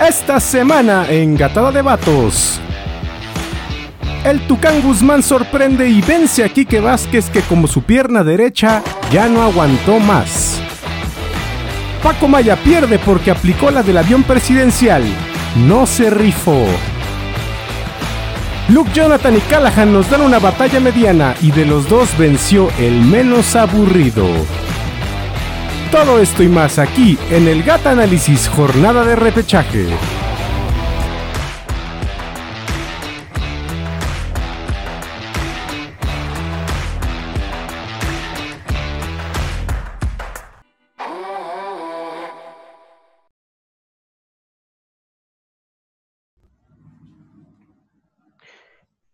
Esta semana en Gatada de Vatos. El Tucán Guzmán sorprende y vence a Quique Vázquez que como su pierna derecha ya no aguantó más. Paco Maya pierde porque aplicó la del avión presidencial. No se rifó. Luke Jonathan y Callahan nos dan una batalla mediana y de los dos venció el menos aburrido. Todo esto y más aquí en el Gata Análisis Jornada de Repechaje.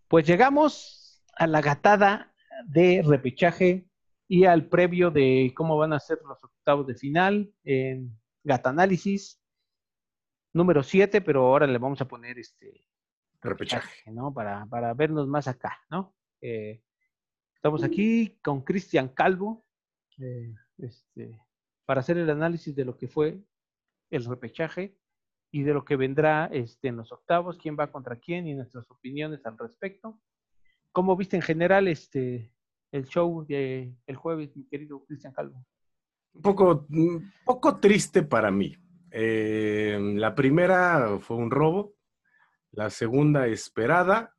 Pues llegamos a la gatada de repechaje y al previo de cómo van a ser los octavos de final en Gata Análisis número 7, pero ahora le vamos a poner este repechaje, ¿no? Para, para vernos más acá, ¿no? Eh, estamos aquí con Cristian Calvo eh, este, para hacer el análisis de lo que fue el repechaje y de lo que vendrá este, en los octavos, quién va contra quién y nuestras opiniones al respecto. ¿Cómo viste en general este, el show de el jueves, mi querido Cristian Calvo? Un poco, un poco triste para mí. Eh, la primera fue un robo, la segunda esperada,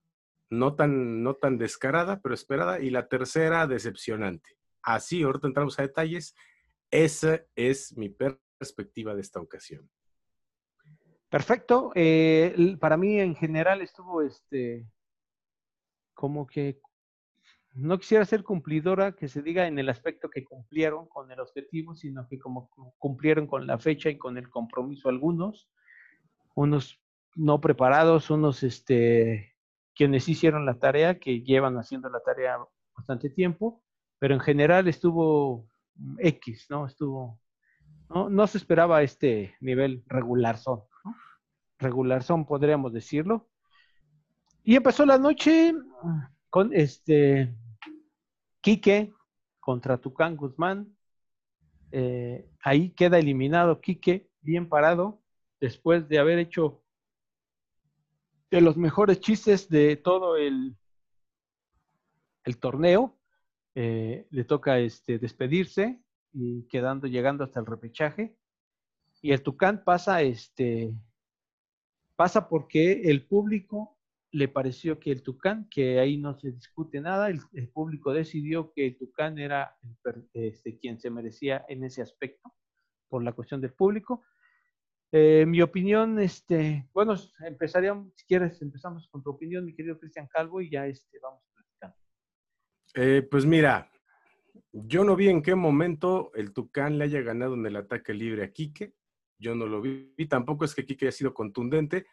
no tan, no tan descarada, pero esperada, y la tercera decepcionante. Así, ahorita entramos a detalles. Esa es mi perspectiva de esta ocasión. Perfecto. Eh, para mí en general estuvo este como que no quisiera ser cumplidora que se diga en el aspecto que cumplieron con el objetivo, sino que como cumplieron con la fecha y con el compromiso algunos, unos no preparados, unos este, quienes hicieron la tarea, que llevan haciendo la tarea bastante tiempo, pero en general estuvo X, ¿no? Estuvo, no, no se esperaba este nivel regular son, ¿no? Regular son, podríamos decirlo. Y empezó la noche con este Quique contra Tucán Guzmán. Eh, ahí queda eliminado Quique, bien parado, después de haber hecho de los mejores chistes de todo el, torneo. Eh, le toca este, despedirse y quedando, llegando hasta el repechaje. Y el Tucán pasa, este, pasa porque el público le pareció que el Tucán, que ahí no se discute nada, el, público decidió que el Tucán era el, este, quien se merecía en ese aspecto, por la cuestión del público. Eh, mi opinión, este, bueno, empezaríamos, si quieres, empezamos con tu opinión, mi querido Cristian Calvo, y ya este, vamos platicando. Eh, pues mira, yo no vi en qué momento el Tucán le haya ganado en el ataque libre a Quique, yo no lo vi, y tampoco es que Quique haya sido contundente,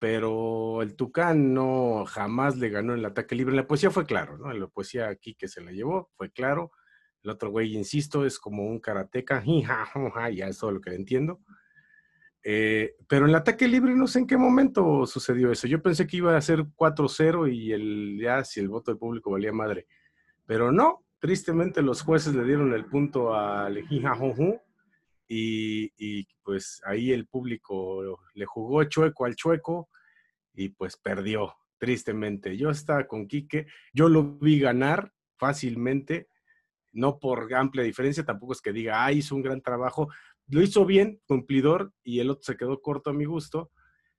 pero el Tucán no jamás le ganó en el ataque libre. La poesía fue claro, ¿no? La poesía aquí que se la llevó, fue claro. El otro güey, insisto, es como un karateca, ya es todo lo que entiendo. Eh, pero en el ataque libre no sé en qué momento sucedió eso. Yo pensé que iba a ser 4-0 y el, ya si el voto del público valía madre. Pero no, tristemente los jueces le dieron el punto al y, pues ahí el público le jugó chueco al chueco y pues perdió, tristemente. Yo estaba con Quique, yo lo vi ganar fácilmente, no por amplia diferencia, tampoco es que diga, ah, hizo un gran trabajo, lo hizo bien, cumplidor, y el otro se quedó corto a mi gusto,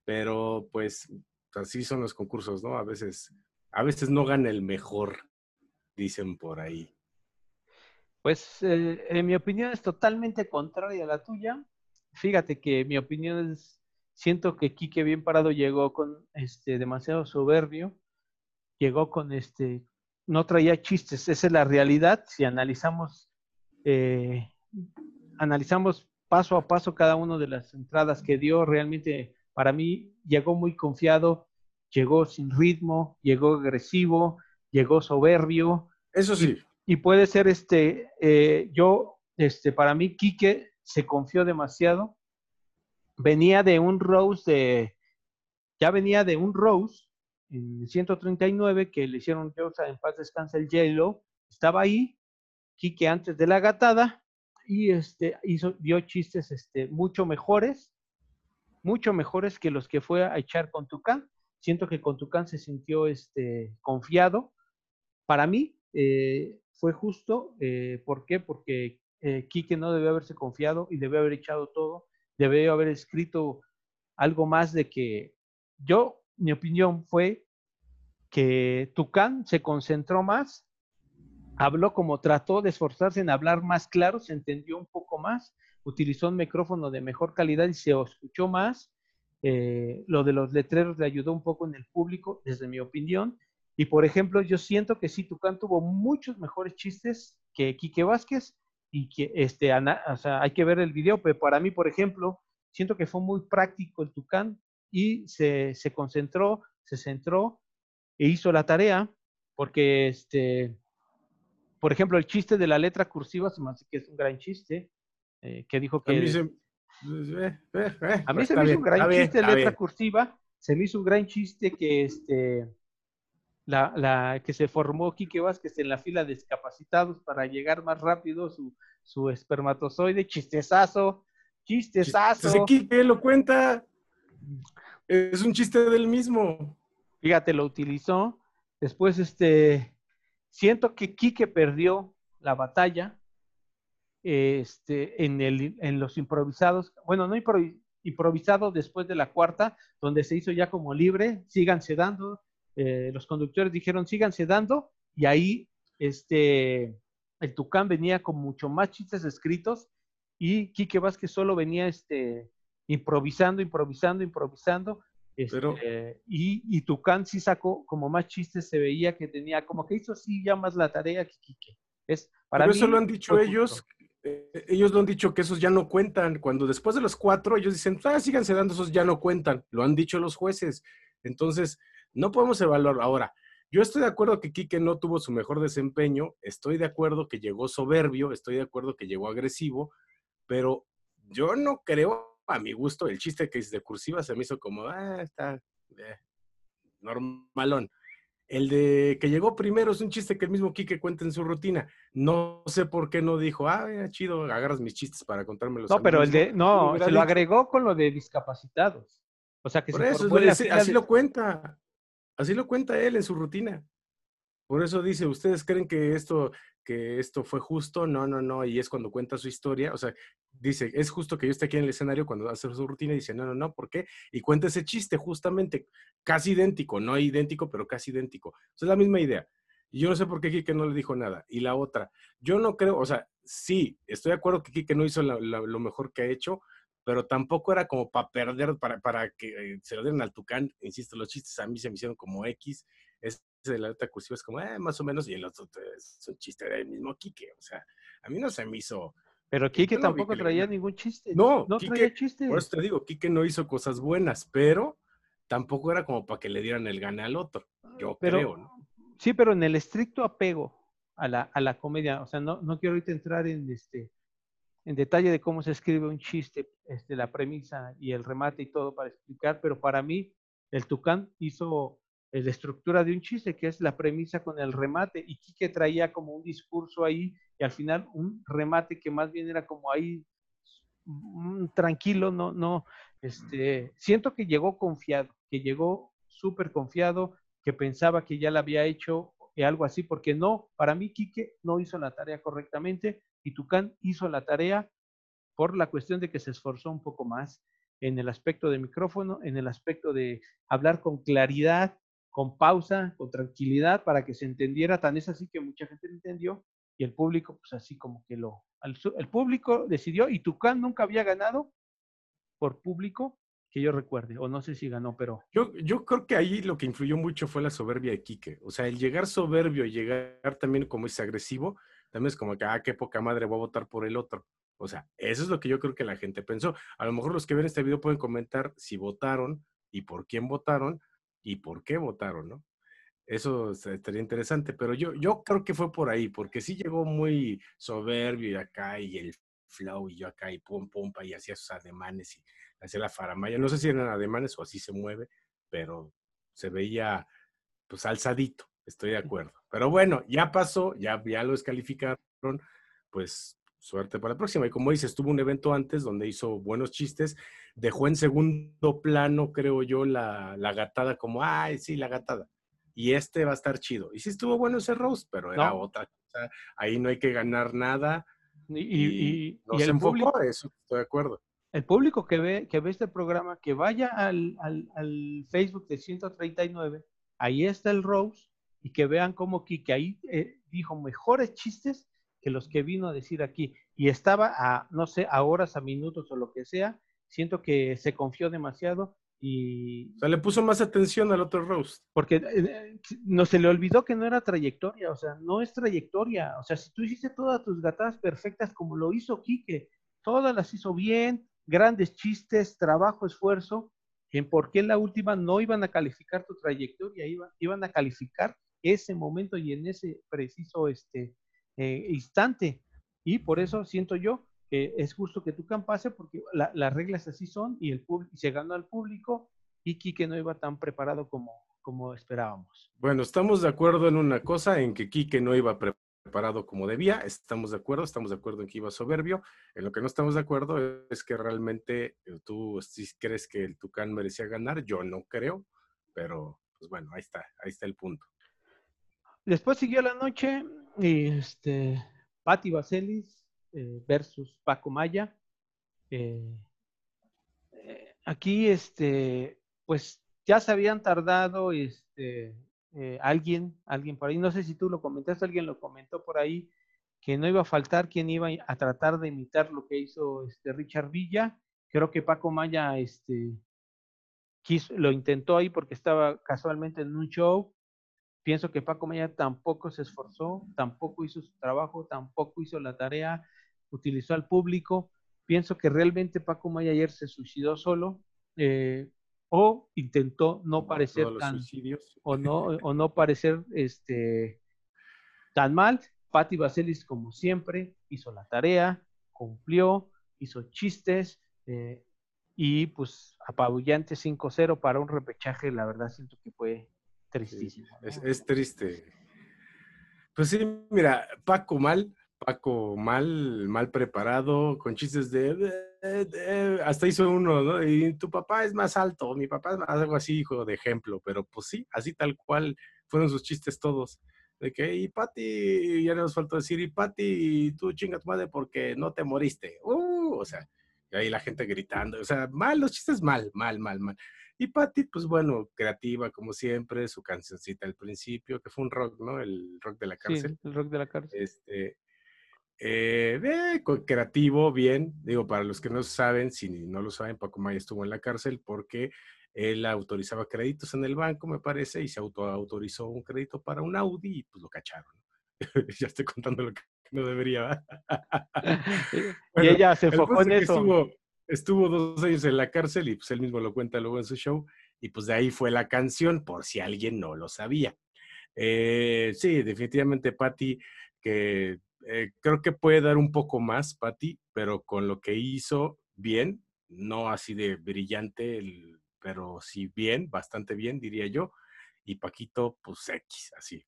pero pues así son los concursos, ¿no? A veces, a veces no gana el mejor, dicen por ahí. Pues eh, en mi opinión es totalmente contraria a la tuya. Fíjate que mi opinión es, siento que Quique bien parado llegó con este demasiado soberbio, llegó con este, no traía chistes, esa es la realidad. Si analizamos, eh, analizamos paso a paso cada una de las entradas que dio, realmente para mí llegó muy confiado, llegó sin ritmo, llegó agresivo, llegó soberbio. Eso sí y puede ser este, eh, yo, este, para mí, Quique se confió demasiado. Venía de un Rose de, ya venía de un Rose en 139 que le hicieron yo, en paz descansa el hielo, estaba ahí, Quique antes de la gatada y este, hizo, dio chistes este, mucho mejores mucho mejores que los que fue a echar con Tucán. Siento que con Tucán se sintió este, confiado. Para mí eh, fue justo. Eh, ¿Por qué? Porque eh, Quique no debió haberse confiado y debió haber echado todo. Debió haber escrito algo más de que yo, mi opinión fue que Tucán se concentró más, habló como trató de esforzarse en hablar más claro, se entendió un poco más, utilizó un micrófono de mejor calidad y se escuchó más. Eh, lo de los letreros le ayudó un poco en el público, desde mi opinión. Y por ejemplo, yo siento que sí, Tucán tuvo muchos mejores chistes que Quique Vázquez y que este, o sea, hay que ver el video, pero para mí, por ejemplo, siento que fue muy práctico el Tucán y se, se concentró, se centró e hizo la tarea, porque este, por ejemplo, el chiste de la letra cursiva se me hace que es un gran chiste, eh, que dijo que... A mí se, eh, eh, a mí se me hizo un gran chiste de letra cursiva, se me hizo un gran chiste que este... La, la, que se formó Quique Vázquez en la fila de discapacitados para llegar más rápido su, su espermatozoide, chistezazo, chistezazo. Quique lo cuenta, es un chiste del mismo. Fíjate, lo utilizó. Después, este, siento que Quique perdió la batalla este, en, el, en los improvisados, bueno, no improvisado después de la cuarta, donde se hizo ya como libre, síganse dando, eh, los conductores dijeron síganse dando, y ahí este, el Tucán venía con mucho más chistes escritos, y Quique Vázquez solo venía este, improvisando, improvisando, improvisando, este, y, y Tucán sí sacó como más chistes, se veía que tenía, como que hizo así ya más la tarea que Quique. Es, para Pero eso lo han dicho ellos, eh, ellos lo han dicho que esos ya no cuentan. Cuando después de los cuatro, ellos dicen, ah, síganse dando, esos ya no cuentan. Lo han dicho los jueces. Entonces, no podemos evaluar ahora. Yo estoy de acuerdo que Quique no tuvo su mejor desempeño, estoy de acuerdo que llegó soberbio, estoy de acuerdo que llegó agresivo, pero yo no creo a mi gusto, el chiste que es de cursiva se me hizo como, ah, está eh, normalón. El de que llegó primero es un chiste que el mismo Quique cuenta en su rutina. No sé por qué no dijo, ah, chido, agarras mis chistes para contármelos. No, pero el de, no, se lo agregó con lo de discapacitados. O sea que por eso, así lo cuenta. Así lo cuenta él en su rutina. Por eso dice, ¿ustedes creen que esto, que esto fue justo? No, no, no. Y es cuando cuenta su historia. O sea, dice, es justo que yo esté aquí en el escenario cuando hace su rutina y dice, no, no, no, ¿por qué? Y cuenta ese chiste justamente, casi idéntico, no idéntico, pero casi idéntico. es la misma idea. Yo no sé por qué Kike no le dijo nada. Y la otra, yo no creo, o sea, sí, estoy de acuerdo que Kike no hizo lo mejor que ha hecho, pero tampoco era como para perder, para, para que eh, se lo dieran al Tucán. Insisto, los chistes a mí se me hicieron como X. Es de la letra cursiva es como, eh, más o menos, y el otro es un chiste del mismo Quique. O sea, a mí no se me hizo. Pero Quique tampoco traía ningún chiste. No, no traía chiste. Por eso te digo, Quique no hizo cosas buenas, pero tampoco era como para que le dieran el gane al otro. Yo creo, ¿no? Sí, pero en el estricto apego a la, a la comedia, o sea, no, no quiero ahorita entrar en este en detalle de cómo se escribe un chiste, este, la premisa y el remate y todo para explicar, pero para mí el Tucán hizo la estructura de un chiste, que es la premisa con el remate, y Quique traía como un discurso ahí, y al final un remate que más bien era como ahí mm, tranquilo, no, no, este, siento que llegó confiado, que llegó súper confiado, que pensaba que ya la había hecho y algo así, porque no, para mí Quique no hizo la tarea correctamente y Tucán hizo la tarea por la cuestión de que se esforzó un poco más en el aspecto de micrófono, en el aspecto de hablar con claridad, con pausa, con tranquilidad, para que se entendiera. Tan es así que mucha gente lo entendió y el público, pues así como que lo... El, público decidió y Tucán nunca había ganado por público que yo recuerde, o no sé si ganó, pero... Yo, yo creo que ahí lo que influyó mucho fue la soberbia de Quique. O sea, el llegar soberbio y llegar también como es agresivo, también es como que, ah, qué poca madre, voy a votar por el otro. O sea, eso es lo que yo creo que la gente pensó. A lo mejor los que ven este video pueden comentar si votaron y por quién votaron, y por qué votaron, ¿no? Eso estaría interesante, pero yo, yo creo que fue por ahí, porque sí llegó muy soberbio y acá y el flow y yo acá y pum, pum, y hacía sus ademanes y hacía la faramaya. No sé si eran ademanes o así se mueve, pero se veía pues alzadito, estoy de acuerdo. Pero bueno, ya pasó, ya, ya lo descalificaron, pues suerte para la próxima. Y como dices, tuvo un evento antes donde hizo buenos chistes, dejó en segundo plano, creo yo, la, la gatada como, ay, sí, la gatada. Y este va a estar chido. Y sí estuvo bueno ese roast, pero era otra cosa. Ahí no hay que ganar nada. Y, y, el público, eso estoy de acuerdo. El público que ve, que ve este programa, que vaya al, al, al Facebook de 139, ahí está el roast, y que vean cómo Kike ahí eh, dijo mejores chistes que los que vino a decir aquí. Y estaba a, no sé, a horas, a minutos o lo que sea. Siento que se confió demasiado y... O sea, le puso más atención al otro roast. Porque eh, no se le olvidó que no era trayectoria, o sea, no es trayectoria. O sea, si tú hiciste todas tus gatadas perfectas como lo hizo Quique, todas las hizo bien, grandes chistes, trabajo, esfuerzo, en por qué la última no iban a calificar tu trayectoria, iban, iban a calificar ese momento y en ese preciso este, eh, instante. Y por eso siento yo que es justo que Tucán pase porque las reglas así son y el se ganó al público y Quique no iba tan preparado como, como esperábamos. Bueno, estamos de acuerdo en una cosa, en que Quique no iba preparado como debía, estamos de acuerdo, estamos de acuerdo en que iba soberbio, en lo que no estamos de acuerdo es que realmente eh, tú si crees que el Tucán merecía ganar, yo no creo, pero pues bueno, ahí está, ahí está el punto. Después siguió la noche y este, Patti Vaselis eh, versus Paco Maya. Eh, eh, aquí, este, pues ya se habían tardado, este, alguien, alguien por ahí, no sé si tú lo comentaste, alguien lo comentó por ahí, que no iba a faltar quien iba a tratar de imitar lo que hizo este Richard Villa. Creo que Paco Maya, este, quiso, lo intentó ahí porque estaba casualmente en un show Pienso que Paco Maya tampoco se esforzó, tampoco hizo su trabajo, tampoco hizo la tarea, utilizó al público. Pienso que realmente Paco Maya ayer se suicidó solo eh, o intentó no parecer tan o no o no parecer este tan mal. Patti Vaselis como siempre hizo la tarea, cumplió, hizo chistes eh, y pues apabullante 5-0 para un repechaje. La verdad siento que fue Tristísimo. es, triste. Pues sí, mira, Paco mal, Paco mal, mal preparado, con chistes de, hasta hizo uno, ¿no? Y tu papá es más alto, mi papá es más, algo así, hijo de ejemplo, pero pues sí, así tal cual fueron sus chistes todos. De que, y Pati, ya nos faltó decir, y Pati, tú chinga tu madre porque no te moriste. Uh, o sea, y ahí la gente gritando, o sea, mal, los chistes mal, mal, mal, mal. Y Patty, pues bueno, creativa como siempre, su cancioncita al principio, que fue un rock, ¿no? El rock de la cárcel. Sí, el rock de la cárcel. Este, eh, creativo, bien. Digo, para los que no saben, si no lo saben, Paco Maya estuvo en la cárcel porque él autorizaba créditos en el banco, me parece, y se autorizó un crédito para un Audi y pues lo cacharon. ya estoy contando lo que no debería. y ella se enfocó en eso estuvo dos años en la cárcel y pues él mismo lo cuenta luego en su show. Y pues de ahí fue la canción, por si alguien no lo sabía. Eh, sí, definitivamente Patty, que eh, creo que puede dar un poco más, Patty, pero con lo que hizo bien, no así de brillante, pero sí bien, bastante bien, diría yo. Y Paquito, pues X, así.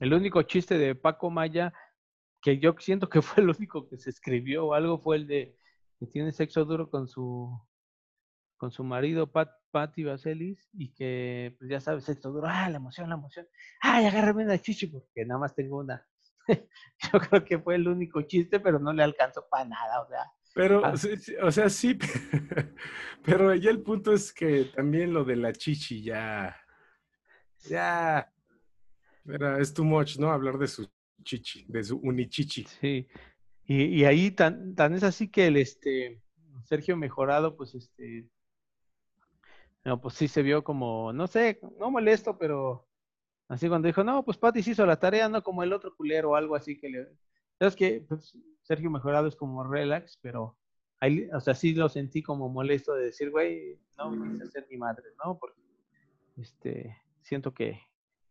El único chiste de Paco Maya que yo siento que fue el único que se escribió o algo fue el de que tiene sexo duro con su con su marido Pat, Patty Vaselis y que pues ya sabes, sexo duro, ah, la emoción, la emoción, ay, agárrame una chichi porque nada más tengo una. Yo creo que fue el único chiste, pero no le alcanzó para nada, o sea. Pero, ah. o sea, sí, pero ya el punto es que también lo de la chichi ya, ya, era, es too much, ¿no? Hablar de su chichi, de su unichichi. Sí, y, ahí tan, tan es así que el este Sergio Mejorado, pues este, no, pues sí se vio como, no sé, no molesto, pero así cuando dijo, no, pues Pati sí hizo la tarea, no como el otro culero o algo así que le. Es que pues, Sergio Mejorado es como relax, pero ahí, o sea, sí lo sentí como molesto de decir, güey, no me a ser mi madre, ¿no? Porque este, siento que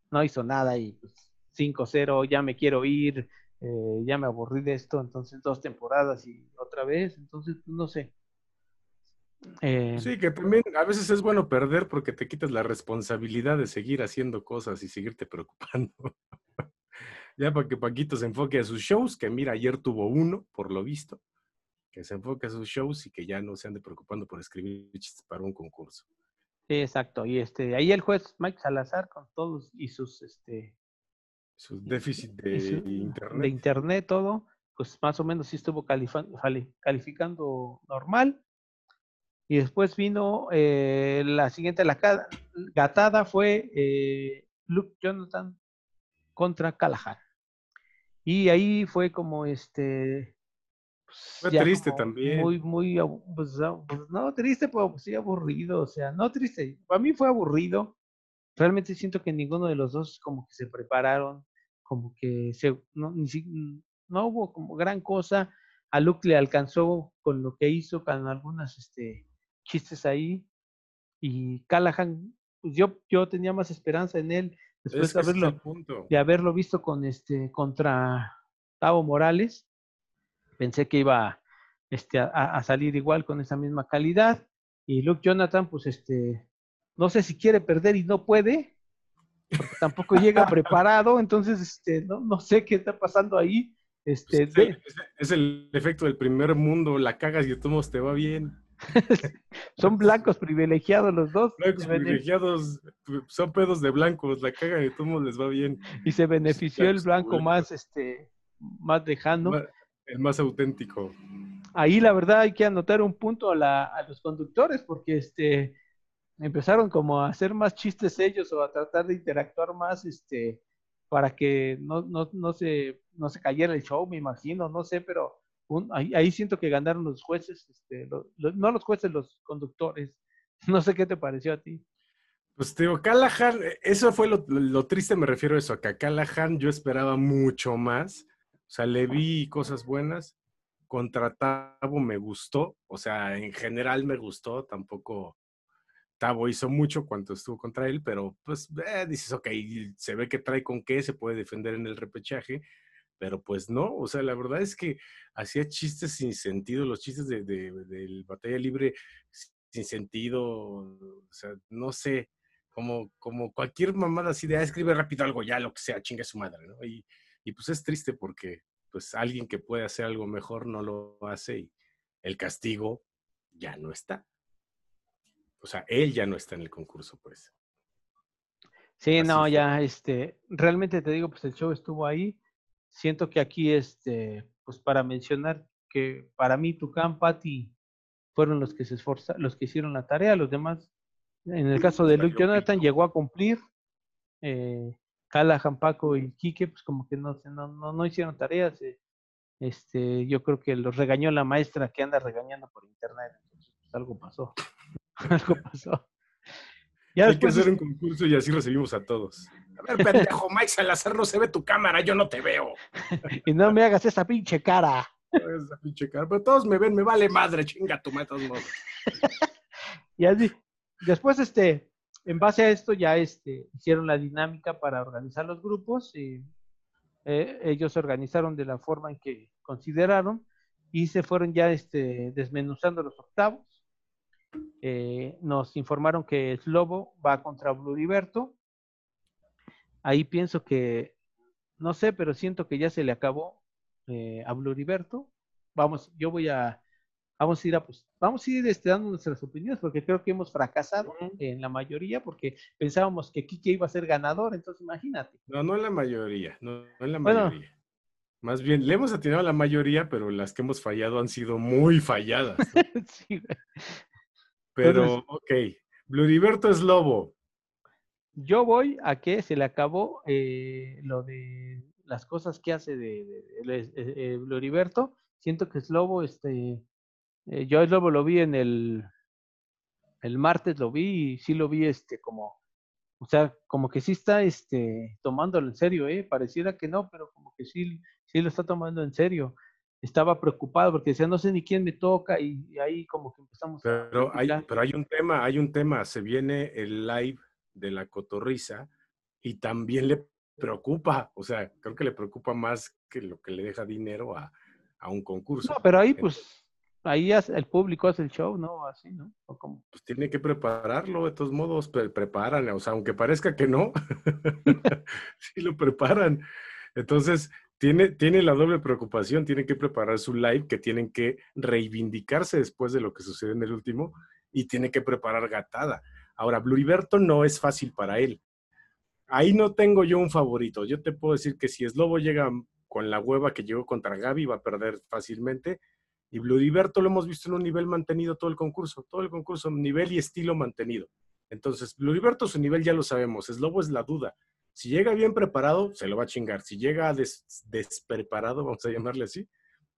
no hizo nada y pues 5-0, ya me quiero ir, eh, ya me aburrí de esto, entonces dos temporadas y otra vez, entonces pues, no sé. Eh, sí, que también a veces es bueno perder porque te quitas la responsabilidad de seguir haciendo cosas y seguirte preocupando. ya para que Paquito se enfoque a sus shows, que mira, ayer tuvo uno, por lo visto, que se enfoque a sus shows y que ya no se ande preocupando por escribir chistes para un concurso. Sí, exacto. Y este, ahí el juez Mike Salazar con todos y sus este Su déficit de su- internet. de internet, todo, pues más o menos sí estuvo calificando normal. Y después vino eh, la siguiente la gatada fue eh, Luke Jonathan contra Callahan. Y ahí fue como este. pues, Fue triste también. Muy, muy, pues, pues, no, triste, pero sí aburrido. O sea, no triste. Para mí fue aburrido. Realmente siento que ninguno de los dos como que se prepararon, como que se, no, ni si- no hubo como gran cosa. A Luke le alcanzó con lo que hizo, con algunas este, chistes ahí. Y Callahan, pues yo, yo tenía más esperanza en él después Es de haberlo, de haberlo visto con este contra Tavo Morales. Pensé que iba este, a, a salir igual con esa misma calidad. Y Luke Jonathan, pues este, no sé si quiere perder y no puede, porque tampoco llega preparado, entonces este, no, no sé qué está pasando ahí. Este, es, el, es el efecto del primer mundo, la cagas y de todos te va bien. son blancos privilegiados los dos Blancos privilegiados son pedos de blancos, la cagan y de todos les va bien. y se benefició el blanco blancos. más, este, más lejano. El más auténtico. ahí la verdad hay que anotar un punto a, la- a los conductores porque este empezaron como a hacer más chistes ellos o a tratar de interactuar más este para que no, no, no se no se cayera el show me imagino no sé pero ahí, ahí siento que ganaron los jueces este no los jueces los conductores no sé qué te pareció a ti Pues digo, Callahan, eh, eso fue lo, lo triste, me refiero a eso, a que a Callahan yo esperaba mucho más. O sea, le vi cosas buenas. Contra Tavo me gustó, o sea, en general me gustó, tampoco Tavo hizo mucho cuando estuvo contra él, pero pues eh, dices, ok, se ve que trae con qué, se puede defender en el repechaje, pero pues no, o sea, la verdad es que hacía chistes sin sentido, los chistes de, de, batalla libre sin sentido, o sea, no sé, como, como cualquier mamada así de, ah, escribe rápido algo ya, lo que sea, chinga su madre, ¿no? Y, y pues es triste porque pues alguien que puede hacer algo mejor no lo hace y el castigo ya no está. O sea, él ya no está en el concurso, pues. Sí, Así no, fue. ya, este, realmente te digo, pues el show estuvo ahí. Siento que aquí, este, pues para mencionar que para mí Tucán, Patti fueron los que se esforzaron, los que hicieron la tarea, los demás, en el caso de Luke Jonathan, llegó a cumplir. Eh, Callahan, Paco y Quique, pues como que no, no, no hicieron tareas. eh, Este, yo creo que los regañó la maestra que anda regañando por internet. Entonces, pues, algo pasó. algo pasó. Ya Hay que hacer un concurso y así recibimos a todos. A ver, pendejo, Mike Salazar, no se ve tu cámara, yo no te veo. y no me hagas esa pinche cara. Esa pinche cara, Pero todos me ven, me vale madre, chinga tu madre, de todos modos. Y así, después, este, en base a esto, ya este, hicieron la dinámica para organizar los grupos y eh, ellos se organizaron de la forma en que consideraron y se fueron ya este, desmenuzando los octavos. Eh, nos informaron que Slobo va contra Bluriberto. Ahí pienso que, no sé, pero siento que ya se le acabó eh, a Bluriberto. Vamos, yo voy a, vamos a ir a, pues, vamos a ir este, dando nuestras opiniones porque creo que hemos fracasado en la mayoría porque pensábamos que Kike iba a ser ganador, entonces imagínate. No, no en la mayoría, no, no en la Bueno. mayoría. Más bien, le hemos atinado a la mayoría, pero las que hemos fallado han sido muy falladas. ¿no? Sí, güey. Pero, Entonces- ok. Bluriberto es lobo. Yo voy a que se le acabó eh, lo de las cosas que hace de, de- de- de- eh, eh, Floriberto. Siento que Slobo, este, eh, yo a Slobo lo vi en el, el martes, lo vi y sí lo vi, este, como, o sea, como que sí está, este, tomándolo en serio, ¿eh? Pareciera que no, pero como que sí, sí lo está tomando en serio. Estaba preocupado porque decía, no sé ni quién me toca y, y ahí como que empezamos a Pero hay, pero hay un tema, hay un tema. Se viene el live de la cotorriza y también le preocupa. O sea, creo que le preocupa más que lo que le deja dinero a, a un concurso. No, pero ahí pues, ahí el público hace el show, ¿no? Así, ¿no? O como- Pues tiene que prepararlo, de todos modos, pre- preparan. O sea, aunque parezca que no, sí lo preparan. Entonces, tiene, tiene la doble preocupación, tienen que preparar su live, que tienen que reivindicarse después de lo que sucedió en el último, y tiene que preparar gatada. Ahora, Bluriberto no es fácil para él. Ahí no tengo yo un favorito. Yo te puedo decir que si Slobo llega con la hueva que llegó contra Gaby, va a perder fácilmente. Y Bluriberto lo hemos visto en un nivel mantenido todo el concurso, todo el concurso, nivel y estilo mantenido. Entonces, Bluriberto su nivel ya lo sabemos, Slobo es la duda. Si llega bien preparado, se lo va a chingar. Si llega despreparado, vamos a llamarle así,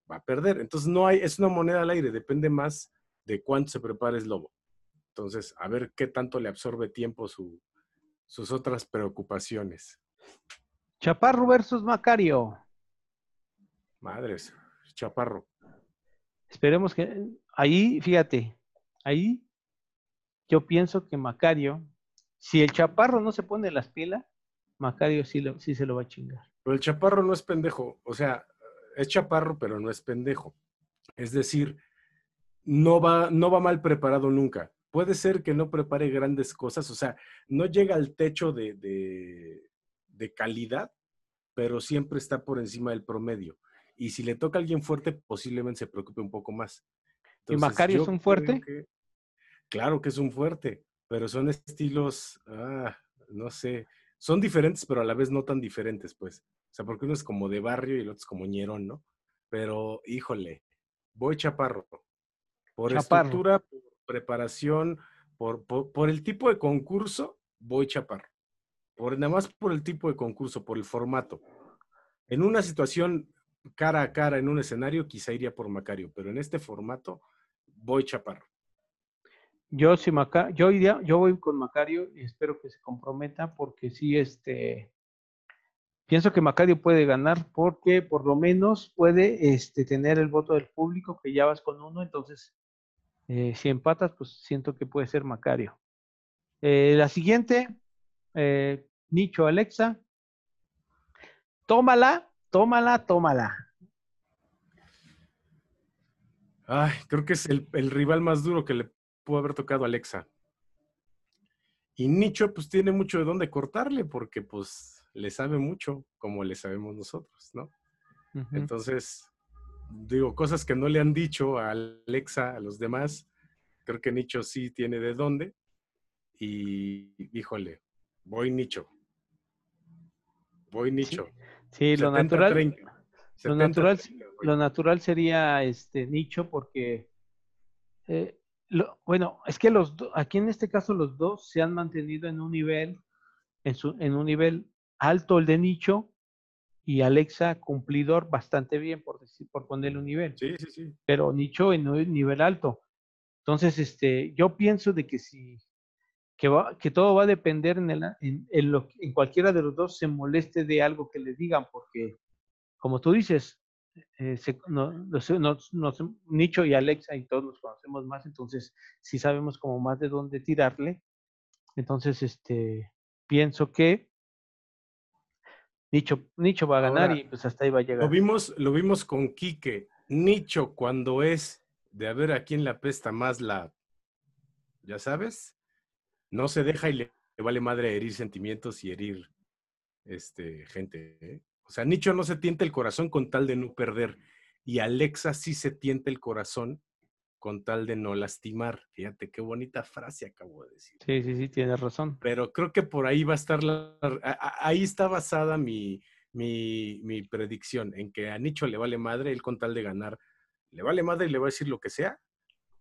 va a perder. Entonces, no hay, es una moneda al aire, depende más de cuánto se prepare Slobo. Entonces, a ver qué tanto le absorbe tiempo sus otras preocupaciones. Chaparro versus Macario. Madres, Chaparro. Esperemos que ahí, fíjate, ahí yo pienso que Macario, si el Chaparro no se pone las pilas, Macario sí, sí se lo va a chingar. Pero el Chaparro no es pendejo, o sea, es Chaparro, pero no es pendejo. Es decir, no va, no va mal preparado nunca puede ser que no prepare grandes cosas, o sea, no llega al techo de, de, calidad, pero siempre está por encima del promedio. Y si le toca a alguien fuerte, posiblemente se preocupe un poco más. ¿Y Macario es un fuerte? claro que es un fuerte, pero son estilos, ah, no sé, son diferentes, pero a la vez no tan diferentes, pues. O sea, porque uno es como de barrio y el otro es como ñerón, ¿no? Pero, híjole, voy chaparro. Por estructura, preparación, por, por, el tipo de concurso, voy chaparro. Por, nada más por el tipo de concurso, por el formato. En una situación cara a cara, en un escenario, quizá iría por Macario, pero en este formato, voy chaparro. Yo sí, Maca yo iría, yo voy con Macario y espero que se comprometa porque sí, este, pienso que Macario puede ganar porque por lo menos puede este, tener el voto del público, que ya vas con uno, entonces eh, si empatas, pues siento que puede ser Macario. Eh, la siguiente, eh, Nicho Alexa. Tómala, tómala, tómala. Ay, creo que es el, rival más duro que le pudo haber tocado a Alexa. Y Nicho, pues tiene mucho de dónde cortarle, porque pues le sabe mucho, como le sabemos nosotros, ¿no? Entonces, digo, cosas que no le han dicho a Alexa, a los demás. Creo que Nicho sí tiene de dónde. Y híjole, voy Nicho. Voy Nicho. Sí, lo natural. lo, natural lo natural sería este Nicho porque, eh, bueno, es que los aquí en este caso los dos se han mantenido en un nivel, en, su, en un nivel alto el de Nicho y Alexa cumplidor bastante bien, por decir, por ponerle un nivel. Sí, sí, sí. Pero Nicho en un nivel alto. Entonces, este, yo pienso de que si que, va, que todo va a depender en, el, en, lo, en cualquiera de los dos se moleste de algo que le digan, porque como tú dices, eh, no, Nicho y Alexa y todos los conocemos más, entonces si sabemos como más de dónde tirarle. Entonces, este, pienso que Nicho, Nicho va a ganar y pues hasta ahí va a llegar. Lo vimos, lo vimos con Quique. Nicho, cuando es de a ver a quién la pesta más la, ya sabes, no se deja y le, vale madre herir sentimientos y herir este, gente. ¿eh? O sea, Nicho no se tiente el corazón con tal de no perder. Y Alexa sí se tiente el corazón con tal de no lastimar. Fíjate qué bonita frase acabo de decir. Sí, sí, sí, tienes razón. Pero creo que por ahí va a estar la... Ahí está basada mi, mi, mi predicción, en que a Nicho le vale madre, él con tal de ganar, le vale madre y le va a decir lo que sea,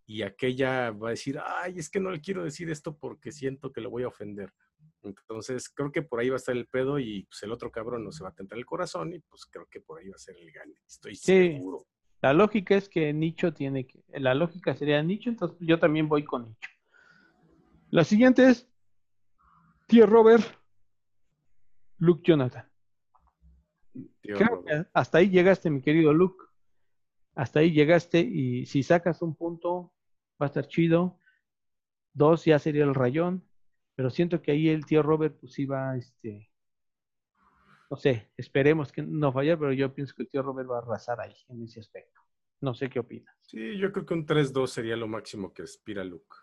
y aquella va a decir, ay, es que no le quiero decir esto porque siento que lo voy a ofender. Entonces, creo que por ahí va a estar el pedo y pues el otro cabrón no se va a tentar el corazón y pues creo que por ahí va a ser el gane. Estoy seguro. La lógica es que Nicho tiene que, la lógica sería Nicho, entonces yo también voy con Nicho. La siguiente es Tío Robert, Luke Jonathan. hasta ahí llegaste, mi querido Luke. Hasta ahí llegaste y si sacas un punto, va a estar chido. Dos ya sería el rayón. Pero siento que ahí el tío Robert pues iba, este, no sé, esperemos que no falle, pero yo pienso que el tío Robert va a arrasar ahí en ese aspecto. No sé qué opinas. Sí, yo creo que un 3-2 sería lo máximo que aspira Luke.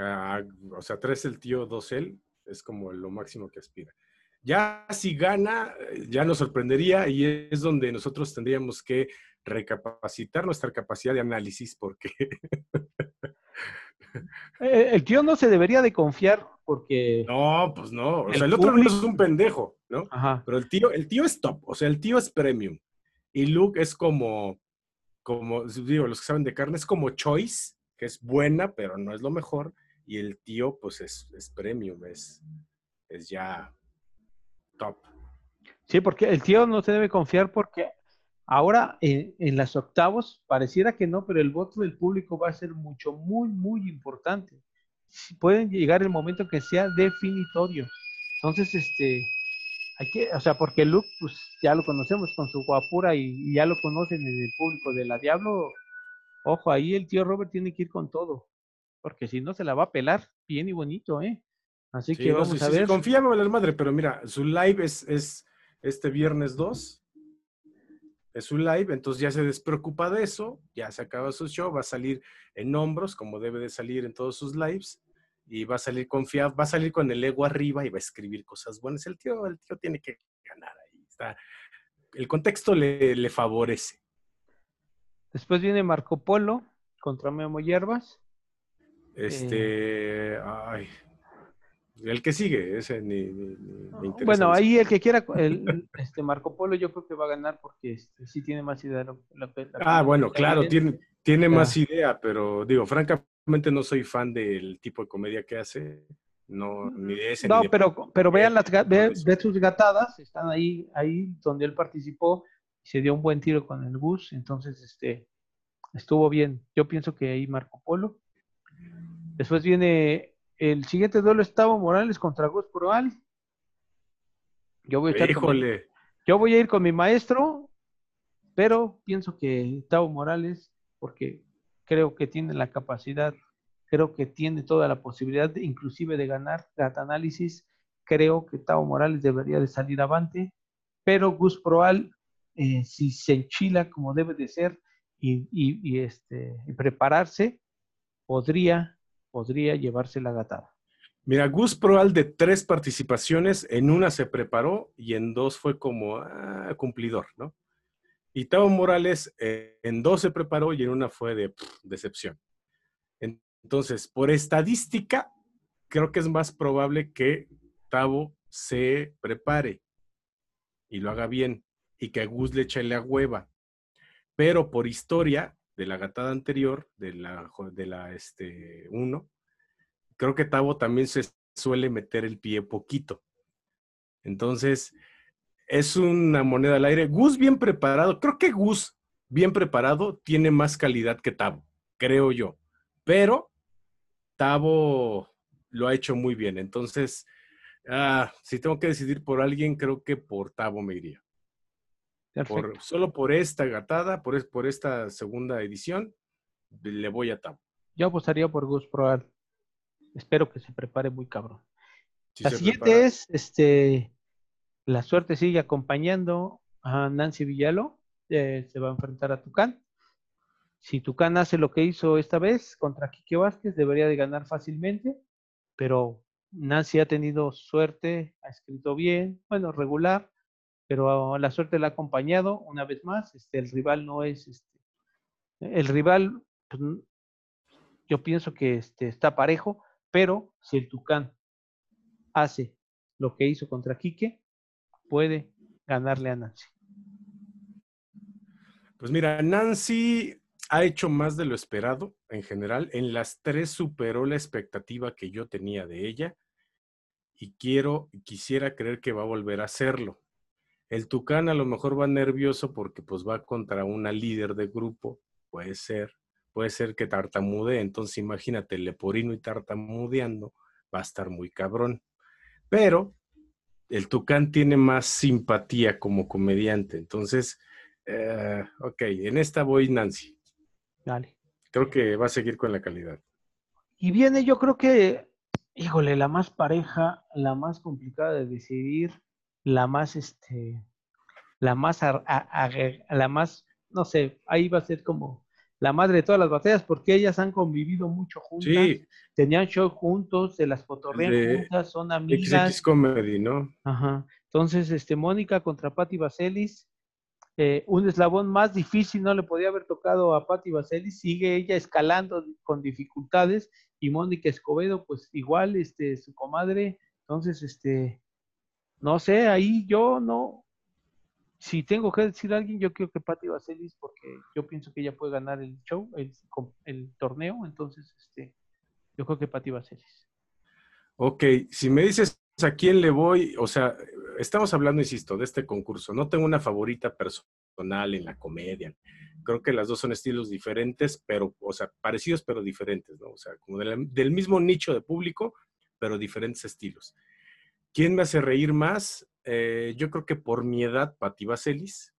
Ah, o sea, 3 el tío, 2 él, es como lo máximo que aspira. Ya si gana, ya nos sorprendería y es donde nosotros tendríamos que recapacitar nuestra capacidad de análisis porque... Eh, el tío no se debería de confiar porque... No, pues no. O sea, el otro no es un pendejo, ¿no? Ajá. Pero el tío, el tío es top. O sea, el tío es premium. Y Luke es como, como, digo, los que saben de carne, es como choice, que es buena, pero no es lo mejor. Y el tío, pues es, es premium, es, es ya top. Sí, porque el tío no se debe confiar porque ahora en, en las octavos pareciera que no, pero el voto del público va a ser mucho, muy, muy importante. Si pueden llegar el momento que sea definitorio. Entonces, este, hay que, o sea, porque Luke, pues ya lo conocemos con su guapura y, y ya lo conocen en el público de la Diablo. Ojo, ahí el tío Robert tiene que ir con todo, porque si no se la va a pelar bien y bonito, ¿eh? Así Sí, que no, vamos sí, a sí, sí, ver. confía, me la madre, pero mira, su live es, es este viernes 2. Es su live, entonces ya se despreocupa de eso, ya se acaba su show, va a salir en hombros, como debe de salir en todos sus lives, y va a salir confiado, va a salir con el ego arriba y va a escribir cosas buenas. El tío, el tío tiene que ganar ahí. Está. El contexto le, le favorece. Después viene Marco Polo contra Memo Hierbas. Este, ay, el que sigue, ese ni, ni- interesa Bueno, eso. ahí el que quiera, el, este Marco Polo yo creo que va a ganar porque este, sí tiene más idea. la- la- Ah, bueno, claro, la- tiene, tiene más idea, pero digo, francamente no soy fan del tipo de comedia que hace. No, ni de ese. No, ni de- pero, pero vean las ve sus gatadas, están ahí, ahí donde él participó y se dio un buen tiro con el bus, entonces este estuvo bien. Yo pienso que ahí Marco Polo. Después viene el siguiente duelo es Tavo Morales contra Gus Proal. Yo voy a estar con mi- Híjole, yo voy a ir con mi maestro, pero pienso que Tavo Morales, porque creo que tiene la capacidad, creo que tiene toda la posibilidad, de- inclusive de ganar Gata Análisis, creo que Tavo Morales debería de salir avante, pero Gus Proal, eh, si se enchila como debe de ser y, y- y, este, y prepararse, podría, podría llevarse la gatada. mira, Gus Proal de tres participaciones, en una se preparó y en dos fue como ah, cumplidor, ¿no? Y Tavo Morales eh, en dos se preparó y en una fue de decepción. Entonces, por estadística, creo que es más probable que Tavo se prepare y lo haga bien y que Gus le eche la hueva. Pero por historia de la gatada anterior, de la, de la este, 1, creo que Tavo también se suele meter el pie poquito. Entonces, es una moneda al aire. Gus bien preparado, creo que Gus bien preparado tiene más calidad que Tavo, creo yo. Pero Tavo lo ha hecho muy bien. Entonces, ah, si tengo que decidir por alguien, creo que por Tavo me iría. Por, solo por esta gatada, por, es- por esta segunda edición, le voy a Tavo. Yo apostaría por Gus Proal. Espero que se prepare muy cabrón. Si La siguiente prepara. es, este, la suerte sigue acompañando a Nancy Villalo, eh, se va a enfrentar a Tucán. Si Tucán hace lo que hizo esta vez contra Quique Vázquez, debería de ganar fácilmente, pero Nancy ha tenido suerte, ha escrito bien, bueno, regular, pero la suerte la ha acompañado una vez más. Este, el rival no es, este, el rival, pues, yo pienso que este, está parejo, pero si el Tucán hace lo que hizo contra Quique, puede ganarle a Nancy. Pues mira, Nancy ha hecho más de lo esperado en general. En las tres superó la expectativa que yo tenía de ella y quiero, quisiera creer que va a volver a hacerlo. El Tucán a lo mejor va nervioso porque pues va contra una líder de grupo, puede ser, puede ser que tartamude, entonces imagínate, Leporino y tartamudeando, va a estar muy cabrón. Pero el Tucán tiene más simpatía como comediante, entonces, eh, ok, en esta voy Nancy. Dale. Creo que va a seguir con la calidad. Y viene, yo creo que, híjole, la más pareja, la más complicada de decidir, la más, este, la más, ar- a- a- la más, no sé, ahí va a ser como la madre de todas las batallas, porque ellas han convivido mucho juntas, Sí, tenían show juntos, se las fotorrean juntas, son amigas. XX Comedy, ¿no? Ajá. Entonces, este, Mónica contra Patti Vaselis, eh, un eslabón más difícil no le podía haber tocado a Patti Vaselis, sigue ella escalando con dificultades y Mónica Escobedo, pues igual, este, su comadre, entonces, este, no sé, ahí yo no, si tengo que decir a alguien, yo creo que Patti Vaselis, porque yo pienso que ella puede ganar el show, el, el torneo, entonces, este, yo creo que Patti Vaselis. Ok, si me dices a quién le voy, o sea, estamos hablando, insisto, de este concurso. No tengo una favorita personal en la comedia. Creo que las dos son estilos diferentes, pero, o sea, parecidos pero diferentes, ¿no? O sea, como del mismo nicho de público, pero diferentes estilos. ¿Quién me hace reír más? Eh, yo creo que por mi edad, Patti Vaselis.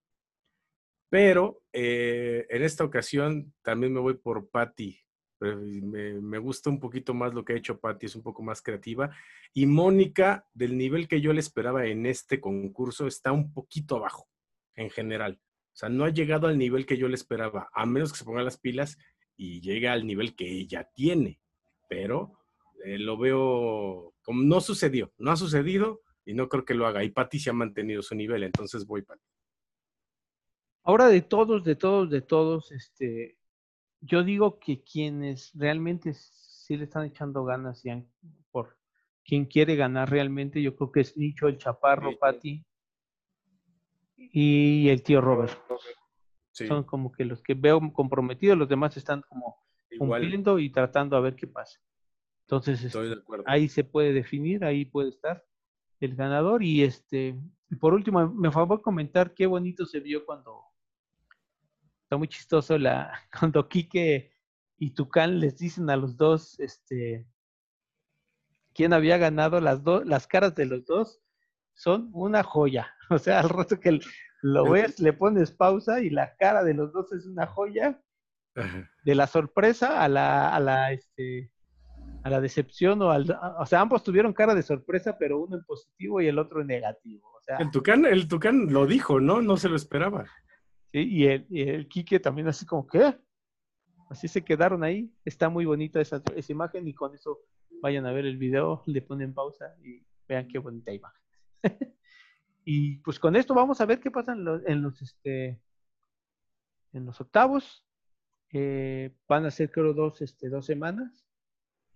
Pero eh, en esta ocasión también me voy por Patti me, gusta un poquito más lo que ha hecho Patti, es un poco más creativa. Y Mónica, del nivel que yo le esperaba en este concurso, está un poquito abajo en general. O sea, no ha llegado al nivel que yo le esperaba, a menos que se ponga las pilas y llegue al nivel que ella tiene. Pero eh, lo veo como no sucedió, no ha sucedido y no creo que lo haga. Y Patti se ha mantenido su nivel, entonces voy Patti. Ahora de todos, de todos, de todos, este, yo digo que quienes realmente sí le están echando ganas y por quien quiere ganar realmente, yo creo que es Nicho, el Chaparro, Patti y el tío Robert. Son como que los que veo comprometidos, los demás están como cumpliendo y tratando a ver qué pasa. Entonces, ahí se puede definir, ahí puede estar el ganador. Y este, y por último, me favor comentar qué bonito se vio cuando está muy chistoso la, cuando Quique y Tucán les dicen a los dos, este, quién había ganado, las dos, las caras de los dos son una joya. O sea, al rato que lo ves, le pones pausa y la cara de los dos es una joya. De la sorpresa a la, a la, este, a la decepción o al, o sea, ambos tuvieron cara de sorpresa, pero uno en positivo y el otro en negativo. O sea, el Tucán, el Tucán lo dijo, ¿no? No se lo esperaba. Y el, y el Quique también así como, ¿qué? Así se quedaron ahí. Está muy bonita esa, esa imagen y con eso vayan a ver el video, le ponen pausa y vean qué bonita imagen. y pues con esto vamos a ver qué pasa en los, en los, este, en los octavos. Eh, van a ser creo dos, este, dos semanas.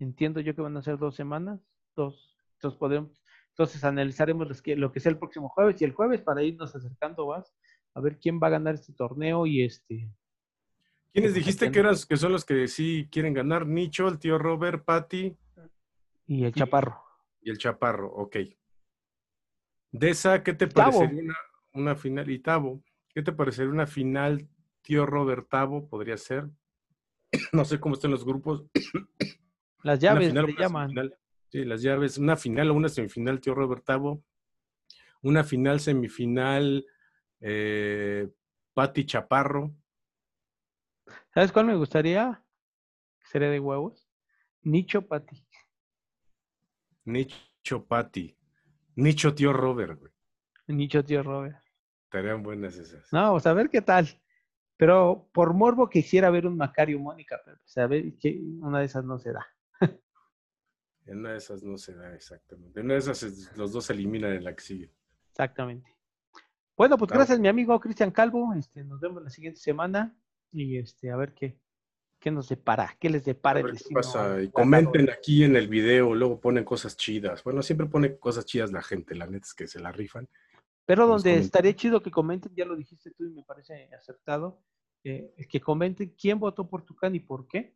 Entiendo yo que van a ser dos semanas. Dos. Entonces podemos, entonces analizaremos los que, lo que sea el próximo jueves y el jueves para irnos acercando más a ver quién va a ganar este torneo y este. ¿Quiénes dijiste que eran que son los que sí quieren ganar? Nicho, el tío Robert, Patty. Y el Chaparro. Y el Chaparro, ok. De esa, ¿qué te parecería una, una, final? Y Tavo, ¿qué te parecería una final tío Robert Tavo? Podría ser. no sé cómo están los grupos. Las llaves le llaman. Sí, las llaves. Una final o una semifinal tío Robert Tavo. Una final semifinal eh, Pati Chaparro. ¿Sabes cuál me gustaría? Sería de huevos. Nicho Pati. Nicho Pati. Nicho tío Robert, güey. Nicho tío Robert. Estarían buenas esas. No, vamos a ver qué tal. Pero por morbo quisiera ver un Macario Mónica, pero saber pues, que una de esas no se da. En una de esas no se da, exactamente. En una de esas los dos se eliminan en la que sigue. Exactamente. Bueno, pues gracias, mi amigo Cristian Calvo. Este, nos vemos la siguiente semana y este, a ver qué, qué nos depara, qué les depara el destino. Pasa. Y comenten aquí en el video, luego ponen cosas chidas. Bueno, siempre pone cosas chidas la gente, la neta es que se la rifan. Pero donde estaría chido que comenten, ya lo dijiste tú y me parece acertado, eh, que comenten quién votó por Tucán y por qué.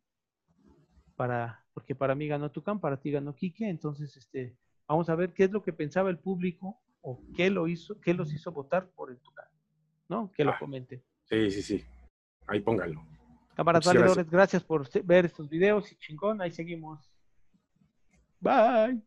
Para, porque para mí ganó Tucán, para ti ganó Quique, entonces este, vamos a ver qué es lo que pensaba el público o qué lo hizo, qué los hizo votar por el Tucán, ¿no? Que lo ah, comente. Sí, sí, sí. Ahí pónganlo. Cámaras valedores, gracias por ver estos videos y chingón, ahí seguimos. Bye.